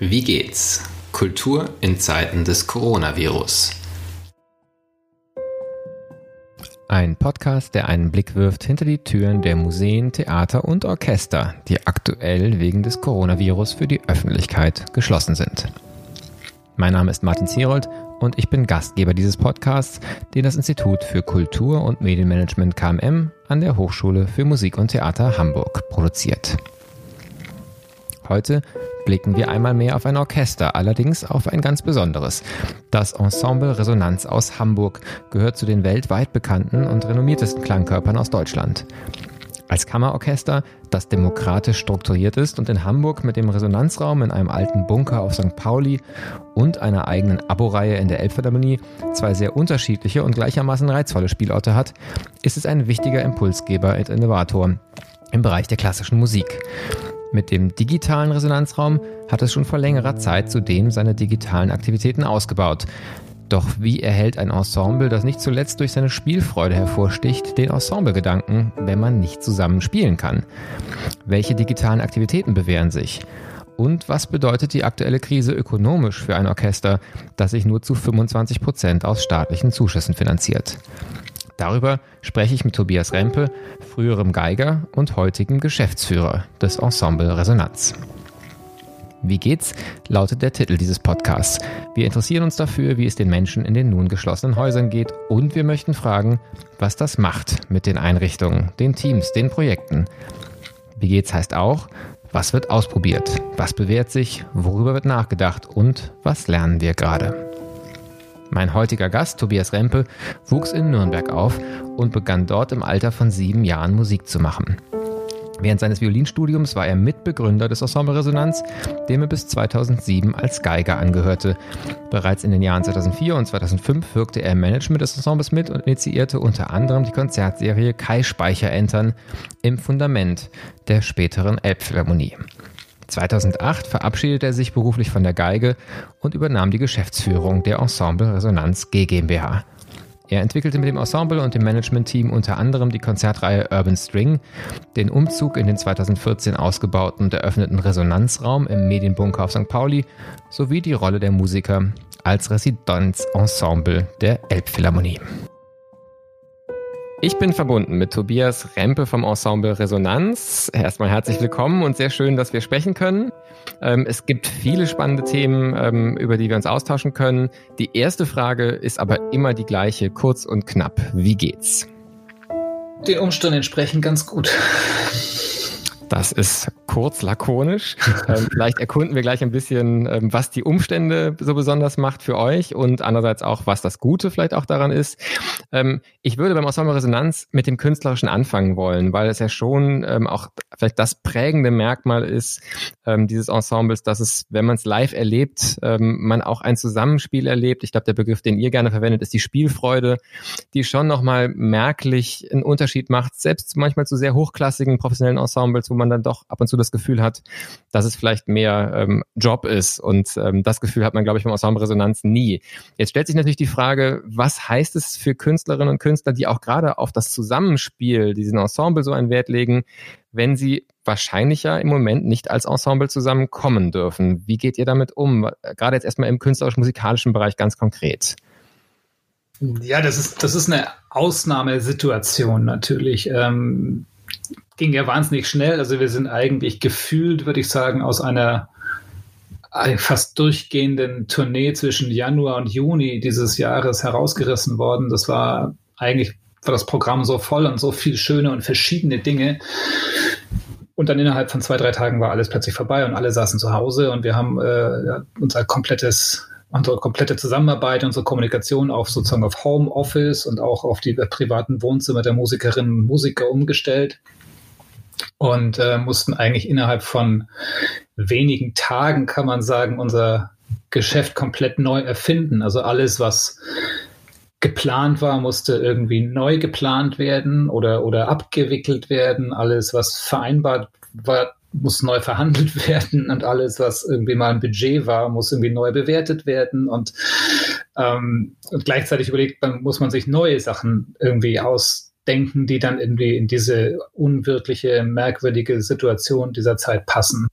Wie geht's? Kultur in Zeiten des Coronavirus. Ein Podcast, der einen Blick wirft hinter die Türen der Museen, Theater und Orchester, die aktuell wegen des Coronavirus für die Öffentlichkeit geschlossen sind. Mein Name ist Martin Zierold und ich bin Gastgeber dieses Podcasts, den das Institut für Kultur und Medienmanagement KMM an der Hochschule für Musik und Theater Hamburg produziert. Heute blicken wir einmal mehr auf ein Orchester, allerdings auf ein ganz besonderes. Das Ensemble Resonanz aus Hamburg gehört zu den weltweit bekannten und renommiertesten Klangkörpern aus Deutschland. Als Kammerorchester, das demokratisch strukturiert ist und in Hamburg mit dem Resonanzraum in einem alten Bunker auf St. Pauli und einer eigenen Abo-Reihe in der Elbphilharmonie zwei sehr unterschiedliche und gleichermaßen reizvolle Spielorte hat, ist es ein wichtiger Impulsgeber und Innovator im Bereich der klassischen Musik. Mit dem digitalen Resonanzraum hat es schon vor längerer Zeit zudem seine digitalen Aktivitäten ausgebaut. Doch wie erhält ein Ensemble, das nicht zuletzt durch seine Spielfreude hervorsticht, den Ensemblegedanken, wenn man nicht zusammen spielen kann? Welche digitalen Aktivitäten bewähren sich? Und was bedeutet die aktuelle Krise ökonomisch für ein Orchester, das sich nur zu 25 Prozent aus staatlichen Zuschüssen finanziert? Darüber spreche ich mit Tobias Rempe, früherem Geiger und heutigem Geschäftsführer des Ensemble Resonanz. Wie geht's? lautet der Titel dieses Podcasts. Wir interessieren uns dafür, wie es den Menschen in den nun geschlossenen Häusern geht und wir möchten fragen, was das macht mit den Einrichtungen, den Teams, den Projekten. Wie geht's heißt auch, was wird ausprobiert, was bewährt sich, worüber wird nachgedacht und was lernen wir gerade. Mein heutiger Gast, Tobias Rempe, wuchs in Nürnberg auf und begann dort im Alter von sieben Jahren Musik zu machen. Während seines Violinstudiums war er Mitbegründer des Ensemble Resonanz, dem er bis 2007 als Geiger angehörte. Bereits in den Jahren 2004 und 2005 wirkte er im Management des Ensembles mit und initiierte unter anderem die Konzertserie Kai Speicher Entern im Fundament der späteren Elbphilharmonie. 2008 verabschiedete er sich beruflich von der Geige und übernahm die Geschäftsführung der Ensemble Resonanz GmbH. Er entwickelte mit dem Ensemble und dem Managementteam unter anderem die Konzertreihe Urban String, den Umzug in den 2014 ausgebauten und eröffneten Resonanzraum im Medienbunker auf St. Pauli sowie die Rolle der Musiker als Residenzensemble der Elbphilharmonie. Ich bin verbunden mit Tobias Rempe vom Ensemble Resonanz. Erstmal herzlich willkommen und sehr schön, dass wir sprechen können. Ähm, es gibt viele spannende Themen, ähm, über die wir uns austauschen können. Die erste Frage ist aber immer die gleiche, kurz und knapp. Wie geht's? Den Umständen entsprechend ganz gut. Das ist kurz, lakonisch. Ähm, vielleicht erkunden wir gleich ein bisschen, ähm, was die Umstände so besonders macht für euch und andererseits auch, was das Gute vielleicht auch daran ist. Ähm, ich würde beim Ensemble Resonanz mit dem Künstlerischen anfangen wollen, weil es ja schon auch vielleicht das prägende Merkmal ist ähm, dieses Ensembles, dass es, wenn man es live erlebt, ähm, man auch ein Zusammenspiel erlebt. Ich glaube, der Begriff, den ihr gerne verwendet, ist die Spielfreude, die schon nochmal merklich einen Unterschied macht, selbst manchmal zu sehr hochklassigen professionellen Ensembles, wo man dann doch ab und zu das Gefühl hat, dass es vielleicht mehr ähm, Job ist. Und ähm, das Gefühl hat man, glaube ich, beim Ensemble Resonanz nie. Jetzt stellt sich natürlich die Frage, was heißt es für Künstlerinnen und Künstler, die auch gerade auf das Zusammenspiel, diesen Ensemble so einen Wert legen, wenn sie wahrscheinlich ja im Moment nicht als Ensemble zusammenkommen dürfen. Wie geht ihr damit um? Gerade jetzt erstmal im künstlerisch-musikalischen Bereich ganz konkret. Ja, das ist, das ist eine Ausnahmesituation natürlich. Ähm, ging ja wahnsinnig schnell. Also wir sind eigentlich gefühlt, würde ich sagen, aus einer fast durchgehenden Tournee zwischen Januar und Juni dieses Jahres herausgerissen worden. Das war eigentlich war das Programm so voll und so viel schöne und verschiedene Dinge. Und dann innerhalb von zwei, drei Tagen war alles plötzlich vorbei und alle saßen zu Hause und wir haben äh, unser komplettes unsere komplette Zusammenarbeit, unsere Kommunikation auf sozusagen auf Homeoffice und auch auf die privaten Wohnzimmer der Musikerinnen und Musiker umgestellt und äh, mussten eigentlich innerhalb von wenigen Tagen, kann man sagen, unser Geschäft komplett neu erfinden. Also alles, was geplant war, musste irgendwie neu geplant werden oder, oder abgewickelt werden. Alles, was vereinbart war, muss neu verhandelt werden und alles, was irgendwie mal ein Budget war, muss irgendwie neu bewertet werden und, ähm, und gleichzeitig überlegt, man, muss man sich neue Sachen irgendwie ausdenken, die dann irgendwie in diese unwirkliche, merkwürdige Situation dieser Zeit passen.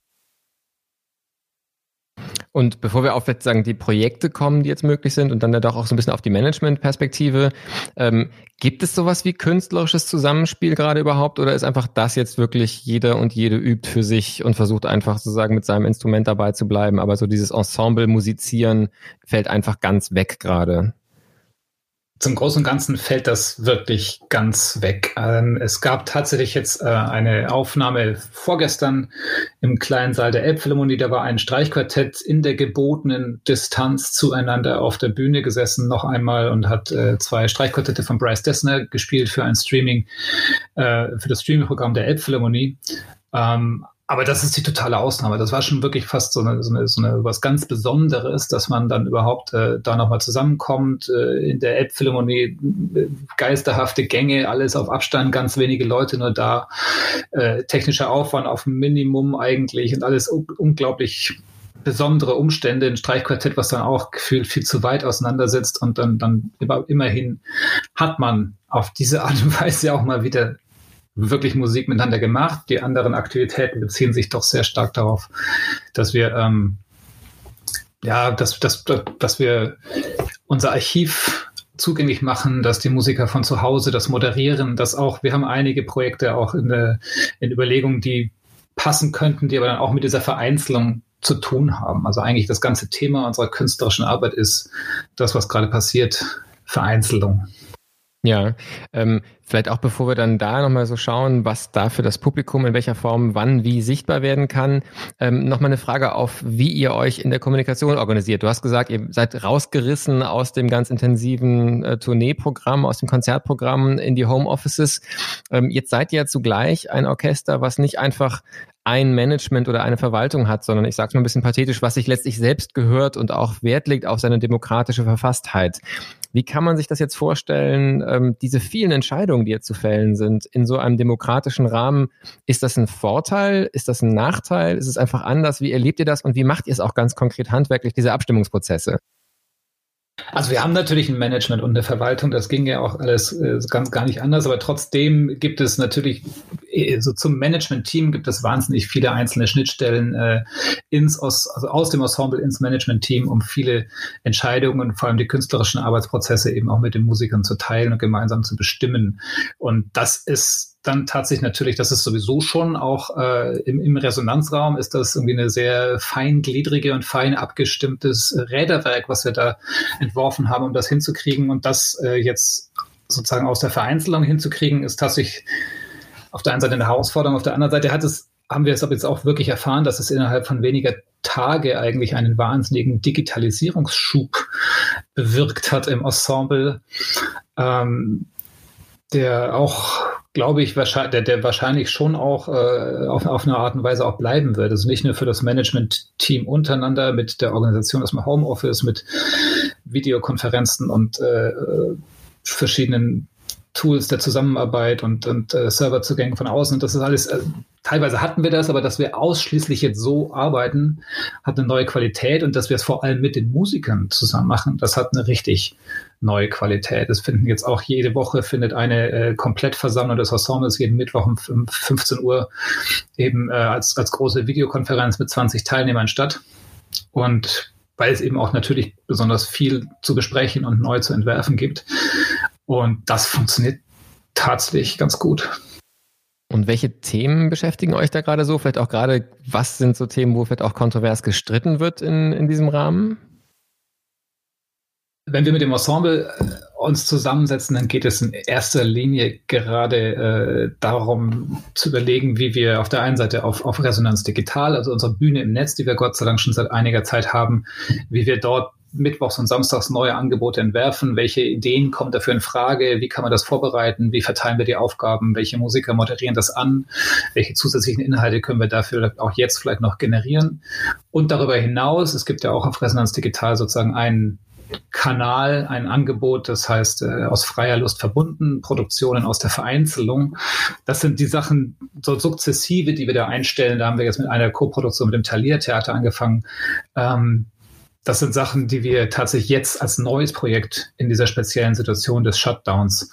Und bevor wir auf sagen, die Projekte kommen, die jetzt möglich sind und dann ja doch auch so ein bisschen auf die Management-Perspektive, ähm, gibt es sowas wie künstlerisches Zusammenspiel gerade überhaupt oder ist einfach das jetzt wirklich jeder und jede übt für sich und versucht einfach sozusagen mit seinem Instrument dabei zu bleiben, aber so dieses Ensemble musizieren fällt einfach ganz weg gerade? Zum Großen und Ganzen fällt das wirklich ganz weg. Ähm, es gab tatsächlich jetzt äh, eine Aufnahme vorgestern im kleinen Saal der Elbphilharmonie. Da war ein Streichquartett in der gebotenen Distanz zueinander auf der Bühne gesessen, noch einmal und hat äh, zwei Streichquartette von Bryce Dessner gespielt für ein Streaming, äh, für das Streaming-Programm der Elbphilharmonie. Ähm, aber das ist die totale Ausnahme. Das war schon wirklich fast so eine, so eine, so eine was ganz Besonderes, dass man dann überhaupt äh, da nochmal zusammenkommt. Äh, in der Elbphilharmonie äh, geisterhafte Gänge, alles auf Abstand, ganz wenige Leute nur da. Äh, technischer Aufwand auf Minimum eigentlich und alles unglaublich besondere Umstände, ein Streichquartett, was dann auch gefühlt viel zu weit auseinandersetzt und dann, dann immerhin hat man auf diese Art und Weise auch mal wieder wirklich Musik miteinander gemacht. Die anderen Aktivitäten beziehen sich doch sehr stark darauf, dass wir ähm, ja, dass, dass, dass wir unser Archiv zugänglich machen, dass die Musiker von zu Hause das moderieren, dass auch, wir haben einige Projekte auch in der in Überlegungen, die passen könnten, die aber dann auch mit dieser Vereinzelung zu tun haben. Also eigentlich das ganze Thema unserer künstlerischen Arbeit ist das, was gerade passiert, Vereinzelung. Ja, ähm, vielleicht auch bevor wir dann da nochmal so schauen, was da für das Publikum in welcher Form wann wie sichtbar werden kann, ähm, nochmal eine Frage auf, wie ihr euch in der Kommunikation organisiert. Du hast gesagt, ihr seid rausgerissen aus dem ganz intensiven äh, Tourneeprogramm, aus dem Konzertprogramm in die Homeoffices. Ähm, jetzt seid ihr zugleich ein Orchester, was nicht einfach ein Management oder eine Verwaltung hat, sondern ich sage es mal ein bisschen pathetisch, was sich letztlich selbst gehört und auch Wert legt auf seine demokratische Verfasstheit. Wie kann man sich das jetzt vorstellen, ähm, diese vielen Entscheidungen, die jetzt zu fällen sind, in so einem demokratischen Rahmen? Ist das ein Vorteil? Ist das ein Nachteil? Ist es einfach anders? Wie erlebt ihr das und wie macht ihr es auch ganz konkret handwerklich, diese Abstimmungsprozesse? Also wir haben natürlich ein Management und eine Verwaltung, das ging ja auch alles äh, ganz gar nicht anders, aber trotzdem gibt es natürlich, äh, so zum Management-Team gibt es wahnsinnig viele einzelne Schnittstellen äh, ins, aus, also aus dem Ensemble ins Management-Team, um viele Entscheidungen, vor allem die künstlerischen Arbeitsprozesse eben auch mit den Musikern zu teilen und gemeinsam zu bestimmen. Und das ist dann tatsächlich natürlich, das ist sowieso schon auch äh, im, im Resonanzraum ist das irgendwie eine sehr feingliedrige und fein abgestimmtes Räderwerk, was wir da entworfen haben, um das hinzukriegen. Und das äh, jetzt sozusagen aus der Vereinzelung hinzukriegen, ist tatsächlich auf der einen Seite eine Herausforderung, auf der anderen Seite hat es, haben wir es aber jetzt auch wirklich erfahren, dass es innerhalb von weniger Tage eigentlich einen wahnsinnigen Digitalisierungsschub bewirkt hat im Ensemble, ähm, der auch glaube ich, wahrscheinlich, der, der wahrscheinlich schon auch äh, auf, auf eine Art und Weise auch bleiben wird. Also nicht nur für das Management-Team untereinander mit der Organisation aus dem Homeoffice, mit Videokonferenzen und äh, verschiedenen Tools der Zusammenarbeit und, und äh, Serverzugänge von außen. Das ist alles, äh, teilweise hatten wir das, aber dass wir ausschließlich jetzt so arbeiten, hat eine neue Qualität und dass wir es vor allem mit den Musikern zusammen machen, das hat eine richtig neue Qualität. Es finden jetzt auch jede Woche findet eine äh, Komplettversammlung des Ensembles jeden Mittwoch um 15 Uhr eben äh, als, als große Videokonferenz mit 20 Teilnehmern statt. Und weil es eben auch natürlich besonders viel zu besprechen und neu zu entwerfen gibt. Und das funktioniert tatsächlich ganz gut. Und welche Themen beschäftigen euch da gerade so? Vielleicht auch gerade, was sind so Themen, wo vielleicht auch kontrovers gestritten wird in, in diesem Rahmen? Wenn wir mit dem Ensemble äh, uns zusammensetzen, dann geht es in erster Linie gerade äh, darum zu überlegen, wie wir auf der einen Seite auf, auf Resonanz Digital, also unsere Bühne im Netz, die wir Gott sei Dank schon seit einiger Zeit haben, wie wir dort mittwochs und samstags neue Angebote entwerfen, welche Ideen kommen dafür in Frage, wie kann man das vorbereiten, wie verteilen wir die Aufgaben, welche Musiker moderieren das an, welche zusätzlichen Inhalte können wir dafür auch jetzt vielleicht noch generieren. Und darüber hinaus, es gibt ja auch auf Resonanz Digital sozusagen einen Kanal, ein Angebot, das heißt äh, aus freier Lust verbunden, Produktionen aus der Vereinzelung. Das sind die Sachen so sukzessive, die wir da einstellen. Da haben wir jetzt mit einer Co-Produktion mit dem Thalia Theater angefangen. Ähm, das sind Sachen, die wir tatsächlich jetzt als neues Projekt in dieser speziellen Situation des Shutdowns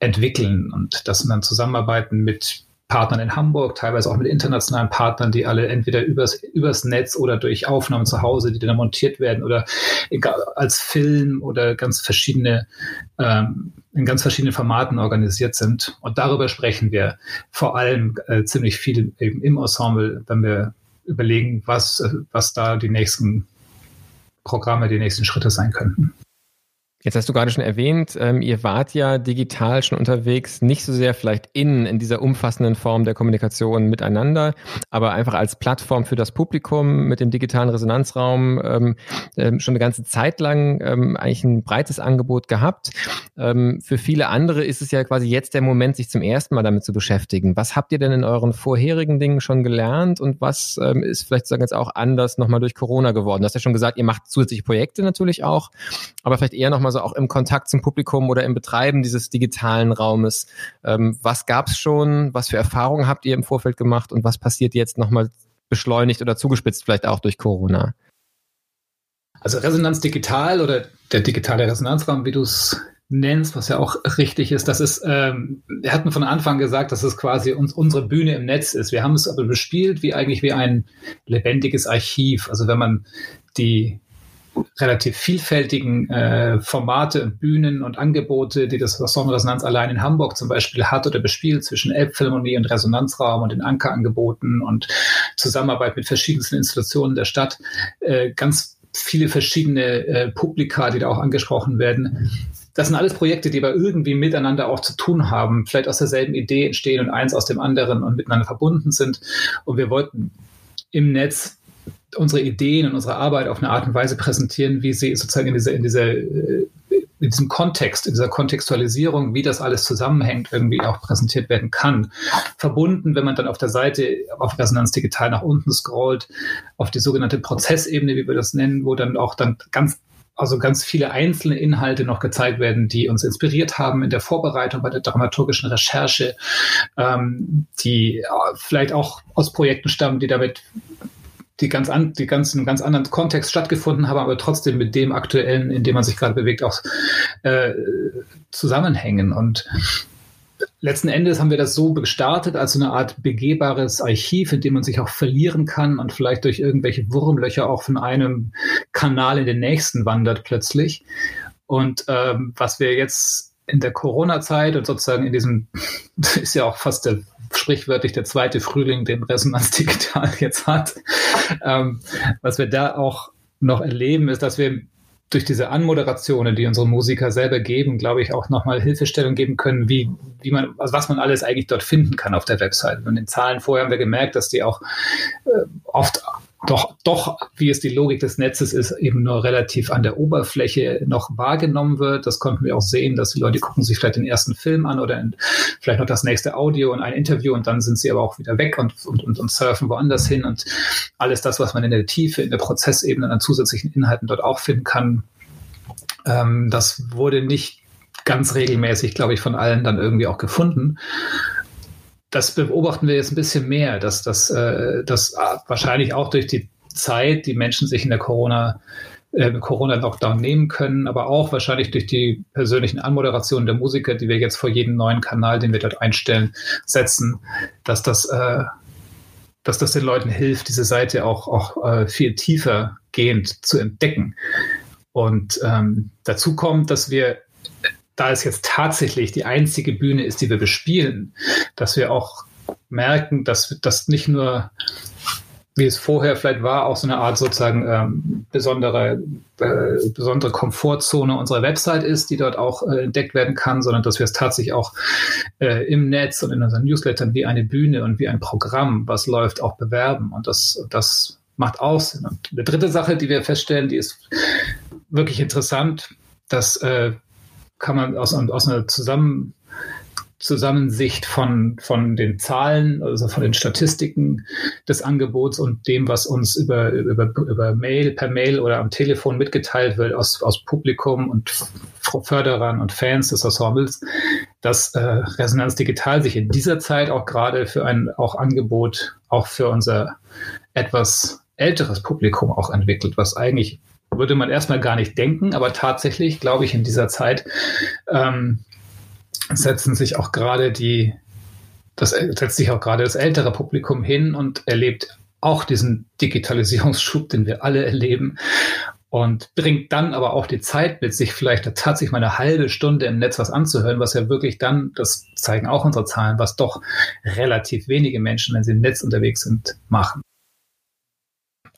entwickeln. Und das sind dann Zusammenarbeiten mit Partnern in Hamburg, teilweise auch mit internationalen Partnern, die alle entweder übers, übers Netz oder durch Aufnahmen zu Hause, die dann montiert werden oder als Film oder ganz verschiedene, ähm, in ganz verschiedenen Formaten organisiert sind. Und darüber sprechen wir vor allem äh, ziemlich viel eben im Ensemble, wenn wir überlegen, was, äh, was da die nächsten Programme, die nächsten Schritte sein könnten. Jetzt hast du gerade schon erwähnt, ähm, ihr wart ja digital schon unterwegs, nicht so sehr vielleicht in, in dieser umfassenden Form der Kommunikation miteinander, aber einfach als Plattform für das Publikum mit dem digitalen Resonanzraum ähm, ähm, schon eine ganze Zeit lang ähm, eigentlich ein breites Angebot gehabt. Ähm, für viele andere ist es ja quasi jetzt der Moment, sich zum ersten Mal damit zu beschäftigen. Was habt ihr denn in euren vorherigen Dingen schon gelernt und was ähm, ist vielleicht sozusagen jetzt auch anders nochmal durch Corona geworden? Du hast ja schon gesagt, ihr macht zusätzliche Projekte natürlich auch, aber vielleicht eher nochmal also auch im Kontakt zum Publikum oder im Betreiben dieses digitalen Raumes. Ähm, was gab es schon? Was für Erfahrungen habt ihr im Vorfeld gemacht und was passiert jetzt nochmal beschleunigt oder zugespitzt vielleicht auch durch Corona? Also Resonanz digital oder der digitale Resonanzraum, wie du es nennst, was ja auch richtig ist, das ist, ähm, wir hatten von Anfang gesagt, dass es quasi uns, unsere Bühne im Netz ist. Wir haben es aber bespielt wie eigentlich wie ein lebendiges Archiv. Also wenn man die relativ vielfältigen äh, Formate und Bühnen und Angebote, die das Sonnenresonanz allein in Hamburg zum Beispiel hat oder bespielt zwischen Elbphilharmonie und Resonanzraum und den Ankerangeboten und Zusammenarbeit mit verschiedensten Institutionen der Stadt, äh, ganz viele verschiedene äh, Publika, die da auch angesprochen werden. Das sind alles Projekte, die aber irgendwie miteinander auch zu tun haben, vielleicht aus derselben Idee entstehen und eins aus dem anderen und miteinander verbunden sind. Und wir wollten im Netz unsere Ideen und unsere Arbeit auf eine Art und Weise präsentieren, wie sie sozusagen in dieser, in dieser, äh, in diesem Kontext, in dieser Kontextualisierung, wie das alles zusammenhängt, irgendwie auch präsentiert werden kann. Verbunden, wenn man dann auf der Seite auf Resonanz Digital nach unten scrollt, auf die sogenannte Prozessebene, wie wir das nennen, wo dann auch dann ganz also ganz viele einzelne Inhalte noch gezeigt werden, die uns inspiriert haben in der Vorbereitung, bei der dramaturgischen Recherche, ähm, die äh, vielleicht auch aus Projekten stammen, die damit die ganz an, die ganz in einem ganz anderen Kontext stattgefunden haben, aber trotzdem mit dem aktuellen, in dem man sich gerade bewegt, auch äh, zusammenhängen. Und letzten Endes haben wir das so gestartet als eine Art begehbares Archiv, in dem man sich auch verlieren kann und vielleicht durch irgendwelche Wurmlöcher auch von einem Kanal in den nächsten wandert plötzlich. Und ähm, was wir jetzt in der Corona-Zeit und sozusagen in diesem, ist ja auch fast der sprichwörtlich der zweite Frühling, den Resonanz Digital jetzt hat. Ähm, was wir da auch noch erleben, ist, dass wir durch diese Anmoderationen, die unsere Musiker selber geben, glaube ich, auch nochmal Hilfestellung geben können, wie, wie man, also was man alles eigentlich dort finden kann auf der Website. Und in den Zahlen vorher haben wir gemerkt, dass die auch äh, oft doch, doch, wie es die Logik des Netzes ist, eben nur relativ an der Oberfläche noch wahrgenommen wird. Das konnten wir auch sehen, dass die Leute gucken sich vielleicht den ersten Film an oder in, vielleicht noch das nächste Audio und ein Interview und dann sind sie aber auch wieder weg und, und, und, und surfen woanders hin und alles das, was man in der Tiefe, in der Prozessebene an zusätzlichen Inhalten dort auch finden kann, ähm, das wurde nicht ganz regelmäßig, glaube ich, von allen dann irgendwie auch gefunden das beobachten wir jetzt ein bisschen mehr, dass das äh, dass wahrscheinlich auch durch die Zeit die Menschen sich in der Corona äh, Corona-Lockdown nehmen können, aber auch wahrscheinlich durch die persönlichen Anmoderationen der Musiker, die wir jetzt vor jedem neuen Kanal, den wir dort einstellen, setzen, dass das, äh, dass das den Leuten hilft, diese Seite auch, auch äh, viel tiefer gehend zu entdecken. Und ähm, dazu kommt, dass wir da es jetzt tatsächlich die einzige Bühne ist, die wir bespielen, dass wir auch merken, dass das nicht nur wie es vorher vielleicht war, auch so eine Art sozusagen ähm, besondere, äh, besondere Komfortzone unserer Website ist, die dort auch äh, entdeckt werden kann, sondern dass wir es tatsächlich auch äh, im Netz und in unseren Newslettern wie eine Bühne und wie ein Programm, was läuft, auch bewerben. Und das, das macht auch Sinn. Und eine dritte Sache, die wir feststellen, die ist wirklich interessant, dass äh, kann man aus, aus einer Zusammen, Zusammensicht von, von den Zahlen, also von den Statistiken des Angebots und dem, was uns über, über, über Mail, per Mail oder am Telefon mitgeteilt wird aus, aus Publikum und Förderern und Fans des Ensembles, dass äh, Resonanz Digital sich in dieser Zeit auch gerade für ein auch Angebot auch für unser etwas älteres Publikum auch entwickelt, was eigentlich würde man erstmal gar nicht denken, aber tatsächlich, glaube ich, in dieser Zeit ähm, setzen sich auch gerade die, das setzt sich auch gerade das ältere Publikum hin und erlebt auch diesen Digitalisierungsschub, den wir alle erleben und bringt dann aber auch die Zeit mit sich, vielleicht tatsächlich mal eine halbe Stunde im Netz was anzuhören, was ja wirklich dann, das zeigen auch unsere Zahlen, was doch relativ wenige Menschen, wenn sie im Netz unterwegs sind, machen.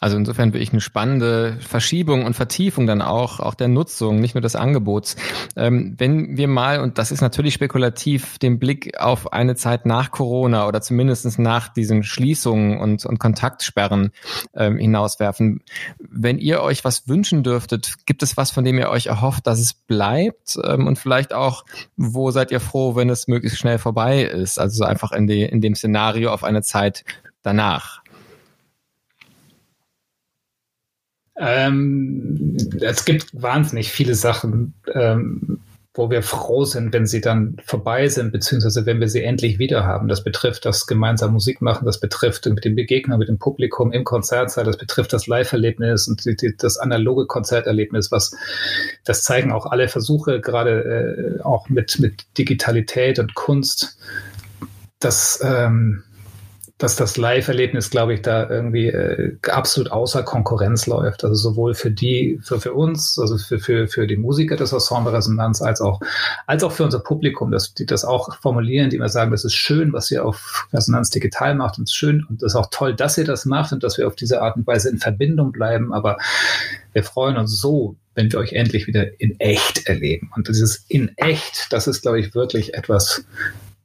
Also insofern wirklich eine spannende Verschiebung und Vertiefung dann auch, auch der Nutzung, nicht nur des Angebots. Ähm, wenn wir mal, und das ist natürlich spekulativ, den Blick auf eine Zeit nach Corona oder zumindest nach diesen Schließungen und, und Kontaktsperren ähm, hinauswerfen, wenn ihr euch was wünschen dürftet, gibt es was, von dem ihr euch erhofft, dass es bleibt? Ähm, und vielleicht auch, wo seid ihr froh, wenn es möglichst schnell vorbei ist? Also so einfach in, die, in dem Szenario auf eine Zeit danach. Ähm, es gibt wahnsinnig viele Sachen, ähm, wo wir froh sind, wenn sie dann vorbei sind, beziehungsweise wenn wir sie endlich wieder haben. Das betrifft das gemeinsam Musik machen, das betrifft mit dem Begegner, mit dem Publikum im Konzertsaal, das betrifft das Live-Erlebnis und die, die, das analoge Konzerterlebnis, was das zeigen auch alle Versuche, gerade äh, auch mit, mit Digitalität und Kunst, dass ähm, dass das Live-Erlebnis, glaube ich, da irgendwie äh, absolut außer Konkurrenz läuft. Also sowohl für die, für, für uns, also für, für, für die Musiker des Ensemble Resonanz, als auch, als auch für unser Publikum, dass die das auch formulieren, die immer sagen, das ist schön, was ihr auf Resonanz digital macht und schön und es ist auch toll, dass ihr das macht und dass wir auf diese Art und Weise in Verbindung bleiben. Aber wir freuen uns so, wenn wir euch endlich wieder in echt erleben. Und dieses in echt, das ist, glaube ich, wirklich etwas,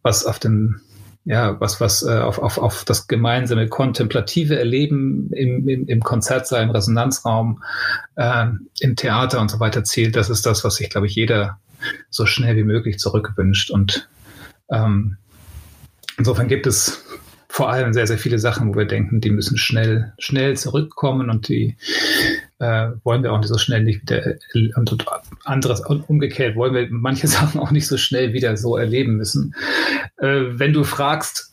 was auf den ja, was, was äh, auf, auf, auf das gemeinsame kontemplative Erleben im, im, im Konzertsaal, im Resonanzraum, äh, im Theater und so weiter zielt, das ist das, was sich, glaube ich, jeder so schnell wie möglich zurückwünscht. Und ähm, insofern gibt es vor allem sehr, sehr viele Sachen, wo wir denken, die müssen schnell, schnell zurückkommen und die äh, wollen wir auch nicht so schnell nicht wieder äh, und anderes umgekehrt wollen wir manche Sachen auch nicht so schnell wieder so erleben müssen. Äh, wenn du fragst,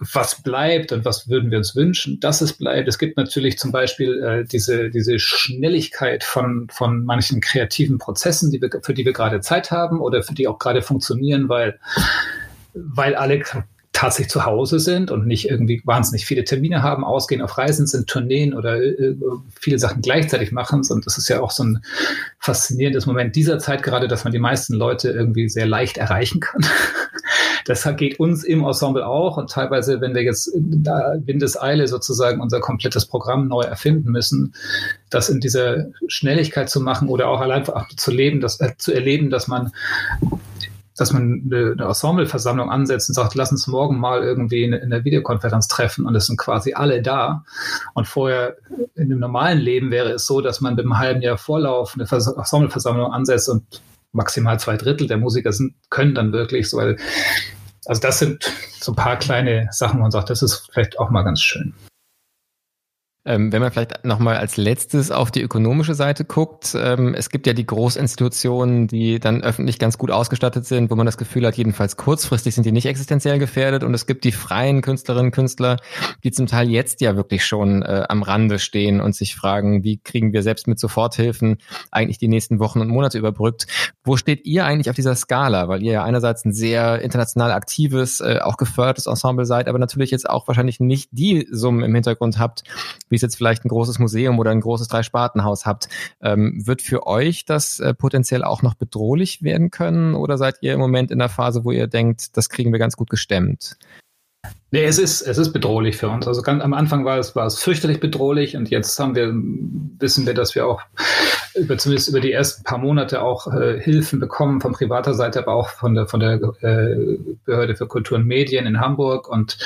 was bleibt und was würden wir uns wünschen, dass es bleibt. Es gibt natürlich zum Beispiel äh, diese, diese Schnelligkeit von, von manchen kreativen Prozessen, die wir, für die wir gerade Zeit haben oder für die auch gerade funktionieren, weil, weil alle tatsächlich zu Hause sind und nicht irgendwie wahnsinnig viele Termine haben, ausgehen auf Reisen sind, Tourneen oder äh, viele Sachen gleichzeitig machen. Und das ist ja auch so ein faszinierendes Moment dieser Zeit gerade, dass man die meisten Leute irgendwie sehr leicht erreichen kann. Das geht uns im Ensemble auch und teilweise, wenn wir jetzt in Windeseile sozusagen unser komplettes Programm neu erfinden müssen, das in dieser Schnelligkeit zu machen oder auch allein zu leben, das, äh, zu erleben, dass man dass man eine, Ensembleversammlung ansetzt und sagt, lass uns morgen mal irgendwie in, in der Videokonferenz treffen und es sind quasi alle da. Und vorher in einem normalen Leben wäre es so, dass man mit einem halben Jahr Vorlauf eine Vers Ensembleversammlung ansetzt und maximal zwei Drittel der Musiker sind, können dann wirklich so. Also das sind so ein paar kleine Sachen, wo man sagt, das ist vielleicht auch mal ganz schön. Ähm, wenn man vielleicht nochmal als letztes auf die ökonomische Seite guckt, ähm, es gibt ja die Großinstitutionen, die dann öffentlich ganz gut ausgestattet sind, wo man das Gefühl hat, jedenfalls kurzfristig sind die nicht existenziell gefährdet. Und es gibt die freien Künstlerinnen und Künstler, die zum Teil jetzt ja wirklich schon äh, am Rande stehen und sich fragen, wie kriegen wir selbst mit Soforthilfen eigentlich die nächsten Wochen und Monate überbrückt. Wo steht ihr eigentlich auf dieser Skala? Weil ihr ja einerseits ein sehr international aktives, äh, auch gefördertes Ensemble seid, aber natürlich jetzt auch wahrscheinlich nicht die Summen im Hintergrund habt, wie es jetzt vielleicht ein großes Museum oder ein großes Dreispartenhaus habt, ähm, wird für euch das äh, potenziell auch noch bedrohlich werden können oder seid ihr im Moment in der Phase, wo ihr denkt, das kriegen wir ganz gut gestemmt? Nee, es ist, es ist bedrohlich für uns. Also ganz am Anfang war es, war es fürchterlich bedrohlich und jetzt haben wir, wissen wir, dass wir auch über, zumindest über die ersten paar Monate auch äh, Hilfen bekommen von privater Seite, aber auch von der, von der äh, Behörde für Kultur und Medien in Hamburg und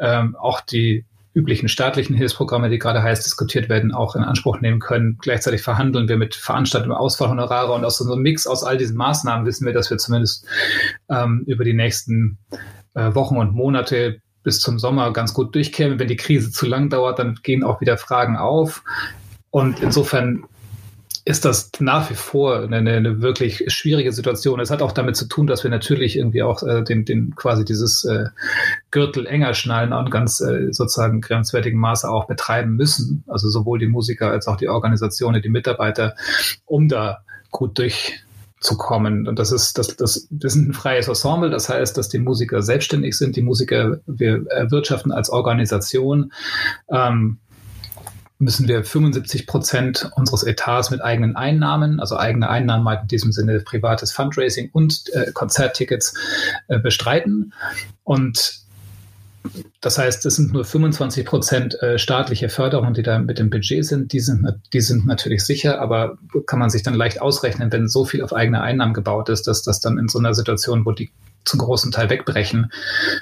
ähm, auch die üblichen staatlichen Hilfsprogramme, die gerade heiß diskutiert werden, auch in Anspruch nehmen können. Gleichzeitig verhandeln wir mit Veranstaltungen Ausfallhonorare und aus einem Mix aus all diesen Maßnahmen wissen wir, dass wir zumindest ähm, über die nächsten äh, Wochen und Monate bis zum Sommer ganz gut durchkämen. Wenn die Krise zu lang dauert, dann gehen auch wieder Fragen auf. Und insofern ist das nach wie vor eine, eine, wirklich schwierige Situation. Es hat auch damit zu tun, dass wir natürlich irgendwie auch äh, den, den quasi dieses äh, Gürtel enger schnallen und ganz äh, sozusagen grenzwertigen Maße auch betreiben müssen. Also sowohl die Musiker als auch die Organisationen, die Mitarbeiter, um da gut durch zu kommen. Und das ist, das, das, wir sind ein freies Ensemble, das heißt, dass die Musiker selbstständig sind, die Musiker, wir erwirtschaften als Organisation. Ähm, müssen wir 75 Prozent unseres Etats mit eigenen Einnahmen, also eigene Einnahmen in diesem Sinne privates Fundraising und äh, Konzerttickets äh, bestreiten. Und das heißt, es sind nur 25 Prozent äh, staatliche Förderung, die da mit dem Budget sind. Die sind, die sind natürlich sicher, aber kann man sich dann leicht ausrechnen, wenn so viel auf eigene Einnahmen gebaut ist, dass das dann in so einer Situation, wo die zum großen Teil wegbrechen,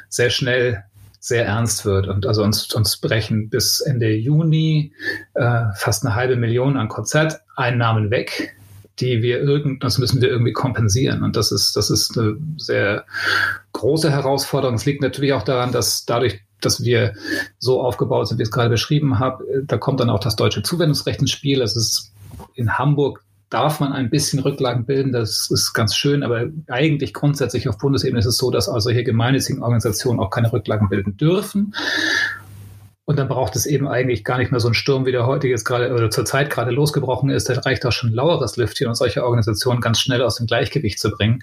sehr schnell sehr ernst wird. Und also uns, uns brechen bis Ende Juni äh, fast eine halbe Million an Konzerteinnahmen weg die wir irgend, das müssen wir irgendwie kompensieren. Und das ist, das ist eine sehr große Herausforderung. Es liegt natürlich auch daran, dass dadurch, dass wir so aufgebaut sind, wie ich es gerade beschrieben habe, da kommt dann auch das deutsche Zuwendungsrecht ins Spiel. Es ist in Hamburg darf man ein bisschen Rücklagen bilden, das ist ganz schön, aber eigentlich grundsätzlich auf Bundesebene ist es so, dass also hier gemeinnützigen Organisationen auch keine Rücklagen bilden dürfen. Und dann braucht es eben eigentlich gar nicht mehr so einen Sturm, wie der heute jetzt gerade oder zurzeit gerade losgebrochen ist. Da reicht auch schon laueres Lüftchen, um solche Organisationen ganz schnell aus dem Gleichgewicht zu bringen.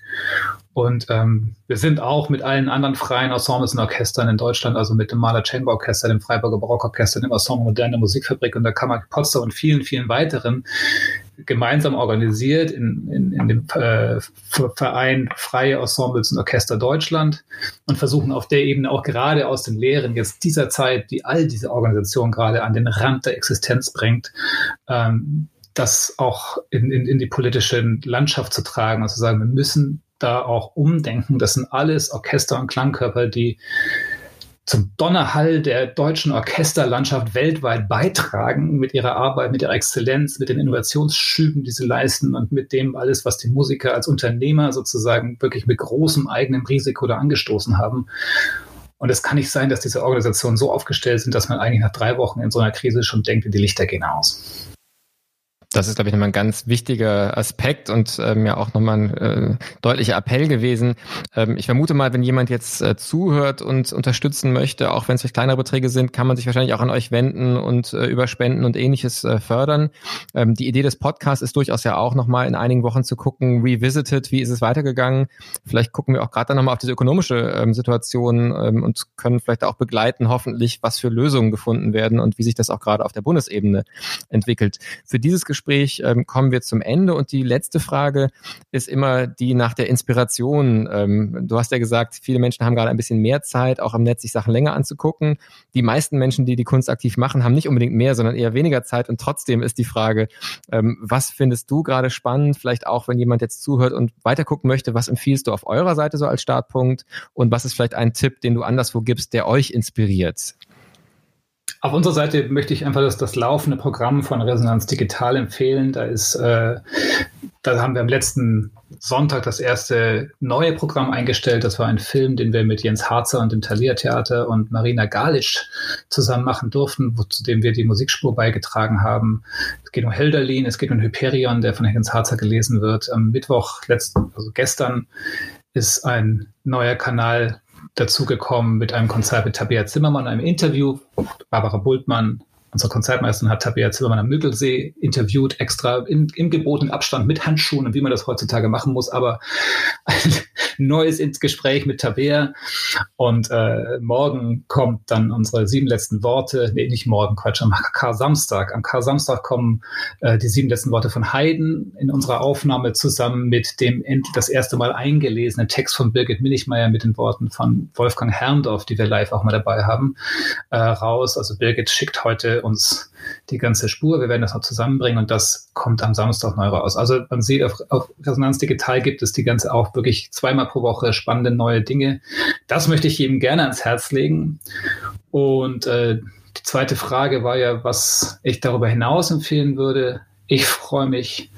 Und ähm, wir sind auch mit allen anderen freien Ensembles und Orchestern in Deutschland, also mit dem Maler Chamber Orchester, dem Freiburger Barockorchester, dem Ensemble Moderne Musikfabrik und der Kammer Potsdam und vielen, vielen weiteren gemeinsam organisiert in, in, in dem äh, Verein Freie Ensembles und Orchester Deutschland und versuchen auf der Ebene auch gerade aus den Lehren jetzt dieser Zeit, die all diese Organisationen gerade an den Rand der Existenz bringt, ähm, das auch in, in, in die politische Landschaft zu tragen und zu sagen, wir müssen da auch umdenken. Das sind alles Orchester und Klangkörper, die zum Donnerhall der deutschen Orchesterlandschaft weltweit beitragen mit ihrer Arbeit, mit ihrer Exzellenz, mit den Innovationsschüben, die sie leisten und mit dem alles, was die Musiker als Unternehmer sozusagen wirklich mit großem eigenen Risiko da angestoßen haben. Und es kann nicht sein, dass diese Organisationen so aufgestellt sind, dass man eigentlich nach drei Wochen in so einer Krise schon denkt, die Lichter gehen aus. Das ist, glaube ich, nochmal ein ganz wichtiger Aspekt und ähm, ja auch nochmal ein äh, deutlicher Appell gewesen. Ähm, ich vermute mal, wenn jemand jetzt äh, zuhört und unterstützen möchte, auch wenn es vielleicht kleinere Beträge sind, kann man sich wahrscheinlich auch an euch wenden und äh, über Spenden und ähnliches äh, fördern. Ähm, die Idee des Podcasts ist durchaus ja auch nochmal in einigen Wochen zu gucken, revisited, wie ist es weitergegangen. Vielleicht gucken wir auch gerade dann nochmal auf diese ökonomische ähm, Situation ähm, und können vielleicht auch begleiten, hoffentlich, was für Lösungen gefunden werden und wie sich das auch gerade auf der Bundesebene entwickelt. Für dieses Gespräch Gespräch ähm, kommen wir zum Ende und die letzte Frage ist immer die nach der Inspiration. Ähm, du hast ja gesagt, viele Menschen haben gerade ein bisschen mehr Zeit, auch am Netz sich Sachen länger anzugucken. Die meisten Menschen, die die Kunst aktiv machen, haben nicht unbedingt mehr, sondern eher weniger Zeit und trotzdem ist die Frage, ähm, was findest du gerade spannend? Vielleicht auch, wenn jemand jetzt zuhört und weitergucken möchte, was empfiehlst du auf eurer Seite so als Startpunkt und was ist vielleicht ein Tipp, den du anderswo gibst, der euch inspiriert? Auf unserer Seite möchte ich einfach das, das laufende Programm von Resonanz Digital empfehlen. Da ist, äh, da haben wir am letzten Sonntag das erste neue Programm eingestellt. Das war ein Film, den wir mit Jens Harzer und dem Thalia Theater und Marina Galisch zusammen machen durften, wo, zu dem wir die Musikspur beigetragen haben. Es geht um Helderlin, es geht um Hyperion, der von Jens Harzer gelesen wird. Am Mittwoch, letzten, also gestern, ist ein neuer Kanal dazugekommen mit einem Konzert mit Tabea Zimmermann, einem Interview. Barbara Bultmann, unsere Konzertmeisterin, hat Tabea Zimmermann am Müggelsee interviewt, extra in, im gebotenen Abstand mit Handschuhen und wie man das heutzutage machen muss. Aber ein neues ins Gespräch mit Tabea. Und äh, morgen kommt dann unsere sieben letzten Worte. Nee, nicht morgen, Quatsch, am Kar-Samstag. Am Kar-Samstag kommen äh, die sieben letzten Worte von Haydn in unserer Aufnahme zusammen mit dem das erste Mal eingelesenen Text von Birgit Minichmeier mit den Worten von Wolfgang Herrndorf, die wir live auch mal dabei haben, äh, raus. Also Birgit schickt heute uns die ganze Spur. Wir werden das noch zusammenbringen und das kommt am Samstag neu raus. Also man sieht, auf, auf Resonanz Digital gibt es die ganze auch wirklich zweimal pro Woche spannende neue Dinge. Das möchte ich jedem gerne ans Herz legen. Und äh, die zweite Frage war ja, was ich darüber hinaus empfehlen würde. Ich freue mich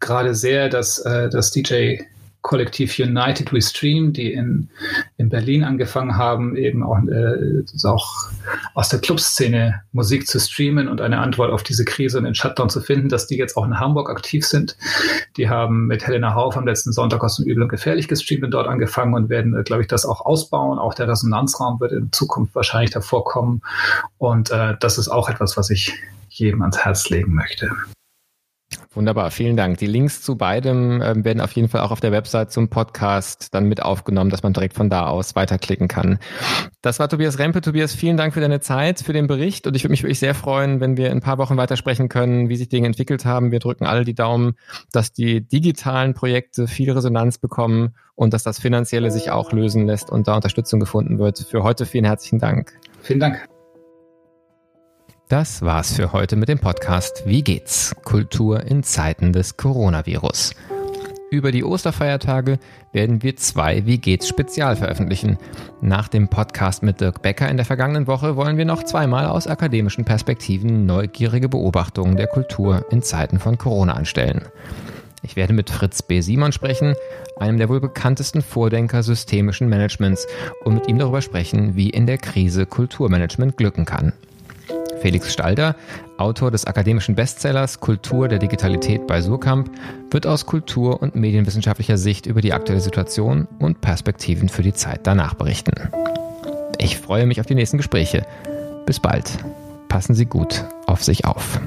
gerade sehr, dass äh, das DJ Kollektiv United We Stream, die in, in Berlin angefangen haben, eben auch, äh, auch aus der Clubszene Musik zu streamen und eine Antwort auf diese Krise und den Shutdown zu finden, dass die jetzt auch in Hamburg aktiv sind. Die haben mit Helena Hauf am letzten Sonntag aus dem Übel und Gefährlich gestreamt und dort angefangen und werden, äh, glaube ich, das auch ausbauen. Auch der Resonanzraum wird in Zukunft wahrscheinlich davor kommen. Und äh, das ist auch etwas, was ich jedem ans Herz legen möchte. Wunderbar, vielen Dank. Die Links zu beidem äh, werden auf jeden Fall auch auf der Website zum Podcast dann mit aufgenommen, dass man direkt von da aus weiterklicken kann. Das war Tobias Rempe. Tobias, vielen Dank für deine Zeit, für den Bericht und ich würde mich wirklich sehr freuen, wenn wir in ein paar Wochen weitersprechen können, wie sich Dinge entwickelt haben. Wir drücken alle die Daumen, dass die digitalen Projekte viel Resonanz bekommen und dass das Finanzielle sich auch lösen lässt und da Unterstützung gefunden wird. Für heute vielen herzlichen Dank. Vielen Dank. Das war's für heute mit dem Podcast Wie geht's? Kultur in Zeiten des Coronavirus. Über die Osterfeiertage werden wir zwei Wie geht's Spezial veröffentlichen. Nach dem Podcast mit Dirk Becker in der vergangenen Woche wollen wir noch zweimal aus akademischen Perspektiven neugierige Beobachtungen der Kultur in Zeiten von Corona anstellen. Ich werde mit Fritz B. Simon sprechen, einem der wohl bekanntesten Vordenker systemischen Managements, und mit ihm darüber sprechen, wie in der Krise Kulturmanagement glücken kann. Felix Stalder, Autor des akademischen Bestsellers Kultur der Digitalität bei Surkamp, wird aus kultur- und medienwissenschaftlicher Sicht über die aktuelle Situation und Perspektiven für die Zeit danach berichten. Ich freue mich auf die nächsten Gespräche. Bis bald. Passen Sie gut auf sich auf.